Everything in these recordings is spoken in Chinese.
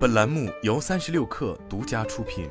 本栏目由三十六氪独家出品。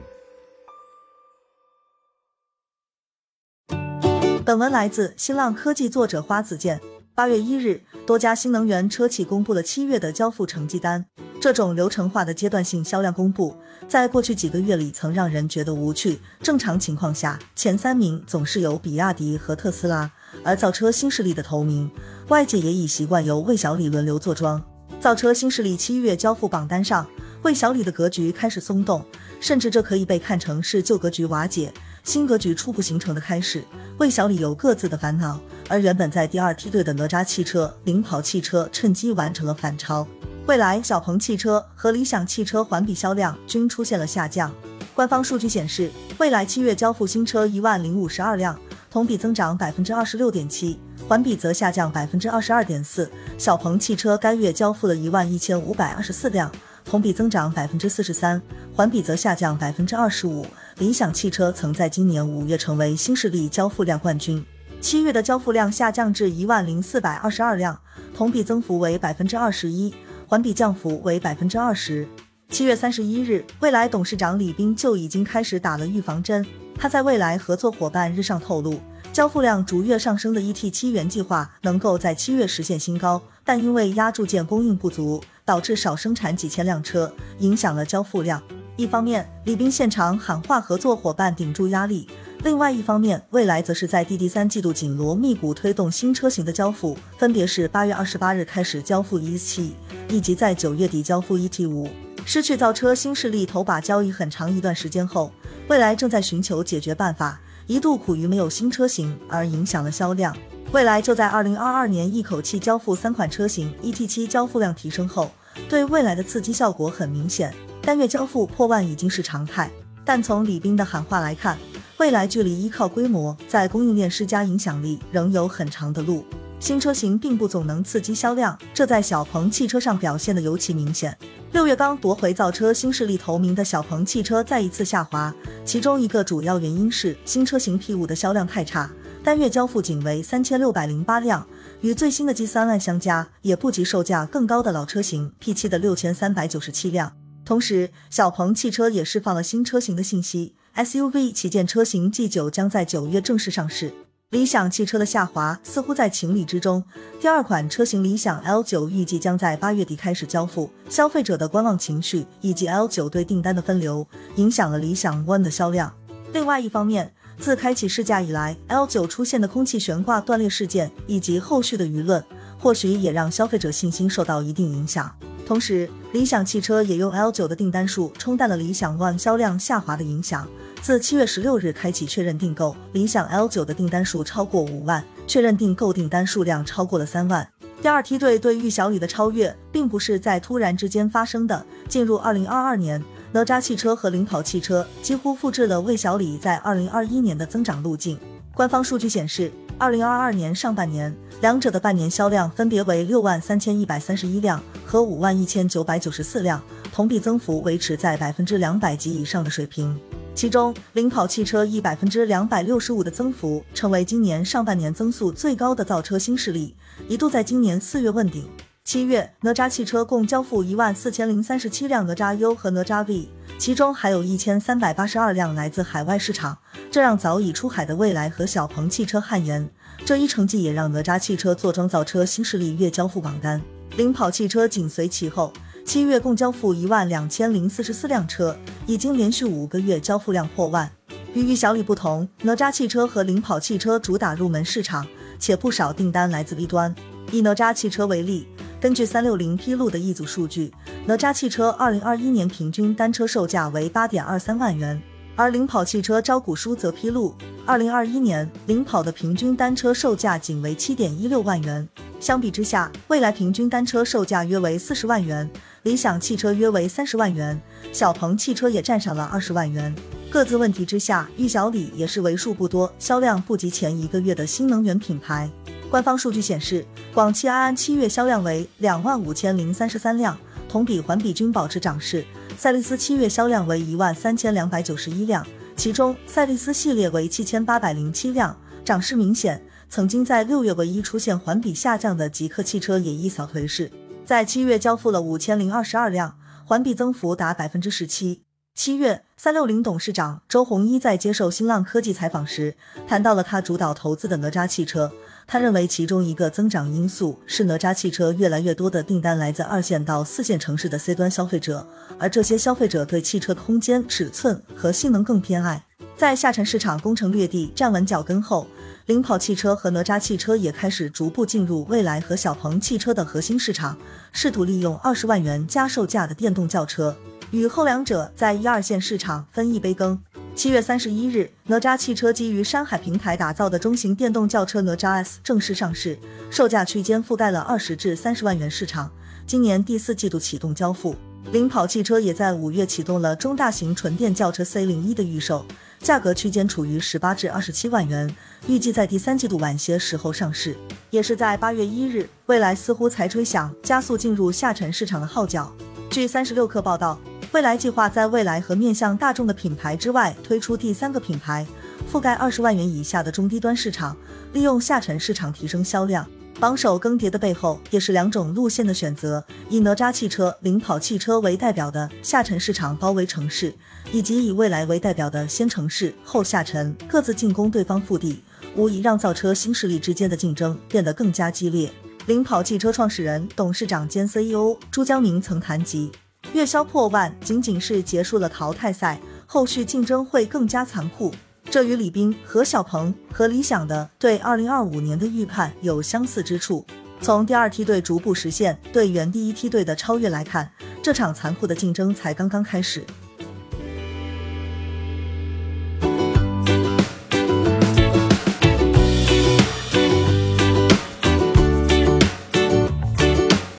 本文来自新浪科技，作者花子健。八月一日，多家新能源车企公布了七月的交付成绩单。这种流程化的阶段性销量公布，在过去几个月里曾让人觉得无趣。正常情况下，前三名总是由比亚迪和特斯拉，而造车新势力的头名，外界也已习惯由魏小李轮流坐庄。造车新势力七月交付榜单上，魏小李的格局开始松动，甚至这可以被看成是旧格局瓦解。新格局初步形成的开始，魏小李有各自的烦恼，而原本在第二梯队的哪吒汽车、领跑汽车趁机完成了反超。未来、小鹏汽车和理想汽车环比销量均出现了下降。官方数据显示，未来七月交付新车一万零五十二辆，同比增长百分之二十六点七，环比则下降百分之二十二点四。小鹏汽车该月交付了一万一千五百二十四辆。同比增长百分之四十三，环比则下降百分之二十五。理想汽车曾在今年五月成为新势力交付量冠军，七月的交付量下降至一万零四百二十二辆，同比增幅为百分之二十一，环比降幅为百分之二十。七月三十一日，蔚来董事长李斌就已经开始打了预防针。他在未来合作伙伴日上透露，交付量逐月上升的 ET 七元计划能够在七月实现新高，但因为压铸件供应不足。导致少生产几千辆车，影响了交付量。一方面，李斌现场喊话合作伙伴顶住压力；另外一方面，蔚来则是在第第三季度紧锣密鼓推动新车型的交付，分别是八月二十八日开始交付 ET 七，以及在九月底交付 E T 五。失去造车新势力头把交椅很长一段时间后，蔚来正在寻求解决办法，一度苦于没有新车型而影响了销量。蔚来就在二零二二年一口气交付三款车型，E T 七交付量提升后。对未来的刺激效果很明显，单月交付破万已经是常态。但从李斌的喊话来看，未来距离依靠规模在供应链施加影响力仍有很长的路。新车型并不总能刺激销量，这在小鹏汽车上表现的尤其明显。六月刚夺回造车新势力头名的小鹏汽车再一次下滑，其中一个主要原因是新车型 P5 的销量太差，单月交付仅为三千六百零八辆。与最新的 G 三万相加，也不及售价更高的老车型 P 七的六千三百九十七辆。同时，小鹏汽车也释放了新车型的信息，SUV 旗舰车型 G 九将在九月正式上市。理想汽车的下滑似乎在情理之中，第二款车型理想 L 九预计将在八月底开始交付。消费者的观望情绪以及 L 九对订单的分流，影响了理想 ONE 的销量。另外一方面，自开启试驾以来，L9 出现的空气悬挂断裂事件以及后续的舆论，或许也让消费者信心受到一定影响。同时，理想汽车也用 L9 的订单数冲淡了理想 ONE 销量下滑的影响。自七月十六日开启确认订购，理想 L9 的订单数超过五万，确认订购订单数量超过了三万。第二梯队对玉小李的超越，并不是在突然之间发生的。进入二零二二年。哪吒汽车和领跑汽车几乎复制了魏小李在二零二一年的增长路径。官方数据显示，二零二二年上半年，两者的半年销量分别为六万三千一百三十一辆和五万一千九百九十四辆，同比增幅维持在百分之两百及以上的水平。其中，领跑汽车以百分之两百六十五的增幅，成为今年上半年增速最高的造车新势力，一度在今年四月问鼎。七月，哪吒汽车共交付一万四千零三十七辆哪吒 U 和哪吒 V，其中还有一千三百八十二辆来自海外市场，这让早已出海的蔚来和小鹏汽车汗颜。这一成绩也让哪吒汽车坐庄造车新势力月交付榜单，领跑汽车紧随其后，七月共交付一万两千零四十四辆车，已经连续五个月交付量破万。与与小李不同，哪吒汽车和领跑汽车主打入门市场，且不少订单来自 B 端。以哪吒汽车为例。根据三六零披露的一组数据，哪吒汽车二零二一年平均单车售价为八点二三万元，而领跑汽车招股书则披露，二零二一年领跑的平均单车售价仅为七点一六万元。相比之下，蔚来平均单车售价约为四十万元，理想汽车约为三十万元，小鹏汽车也占上了二十万元。各自问题之下，玉小李也是为数不多销量不及前一个月的新能源品牌。官方数据显示，广汽埃安七月销量为两万五千零三十三辆，同比环比均保持涨势。赛力斯七月销量为一万三千两百九十一辆，其中赛力斯系列为七千八百零七辆，涨势明显。曾经在六月唯一出现环比下降的极客汽车也一扫颓势，在七月交付了五千零二十二辆，环比增幅达百分之十七。七月，三六零董事长周鸿祎在接受新浪科技采访时，谈到了他主导投资的哪吒汽车。他认为其中一个增长因素是哪吒汽车越来越多的订单来自二线到四线城市的 C 端消费者，而这些消费者对汽车空间、尺寸和性能更偏爱。在下沉市场攻城略地、站稳脚跟后，领跑汽车和哪吒汽车也开始逐步进入蔚来和小鹏汽车的核心市场，试图利用二十万元加售价的电动轿车。与后两者在一二线市场分一杯羹。七月三十一日，哪吒汽车基于山海平台打造的中型电动轿车哪吒 S 正式上市，售价区间覆盖了二十至三十万元市场。今年第四季度启动交付。领跑汽车也在五月启动了中大型纯电轿车 C 零一的预售，价格区间处于十八至二十七万元，预计在第三季度晚些时候上市。也是在八月一日，蔚来似乎才吹响加速进入下沉市场的号角。据三十六氪报道。蔚来计划在未来和面向大众的品牌之外推出第三个品牌，覆盖二十万元以下的中低端市场，利用下沉市场提升销量。榜首更迭的背后也是两种路线的选择：以哪吒汽车、领跑汽车为代表的下沉市场包围城市，以及以蔚来为代表的先城市后下沉，各自进攻对方腹地，无疑让造车新势力之间的竞争变得更加激烈。领跑汽车创始人、董事长兼 CEO 朱江明曾谈及。月销破万仅仅是结束了淘汰赛，后续竞争会更加残酷。这与李斌、何小鹏和李想的对二零二五年的预判有相似之处。从第二梯队逐步实现对原第一梯队的超越来看，这场残酷的竞争才刚刚开始。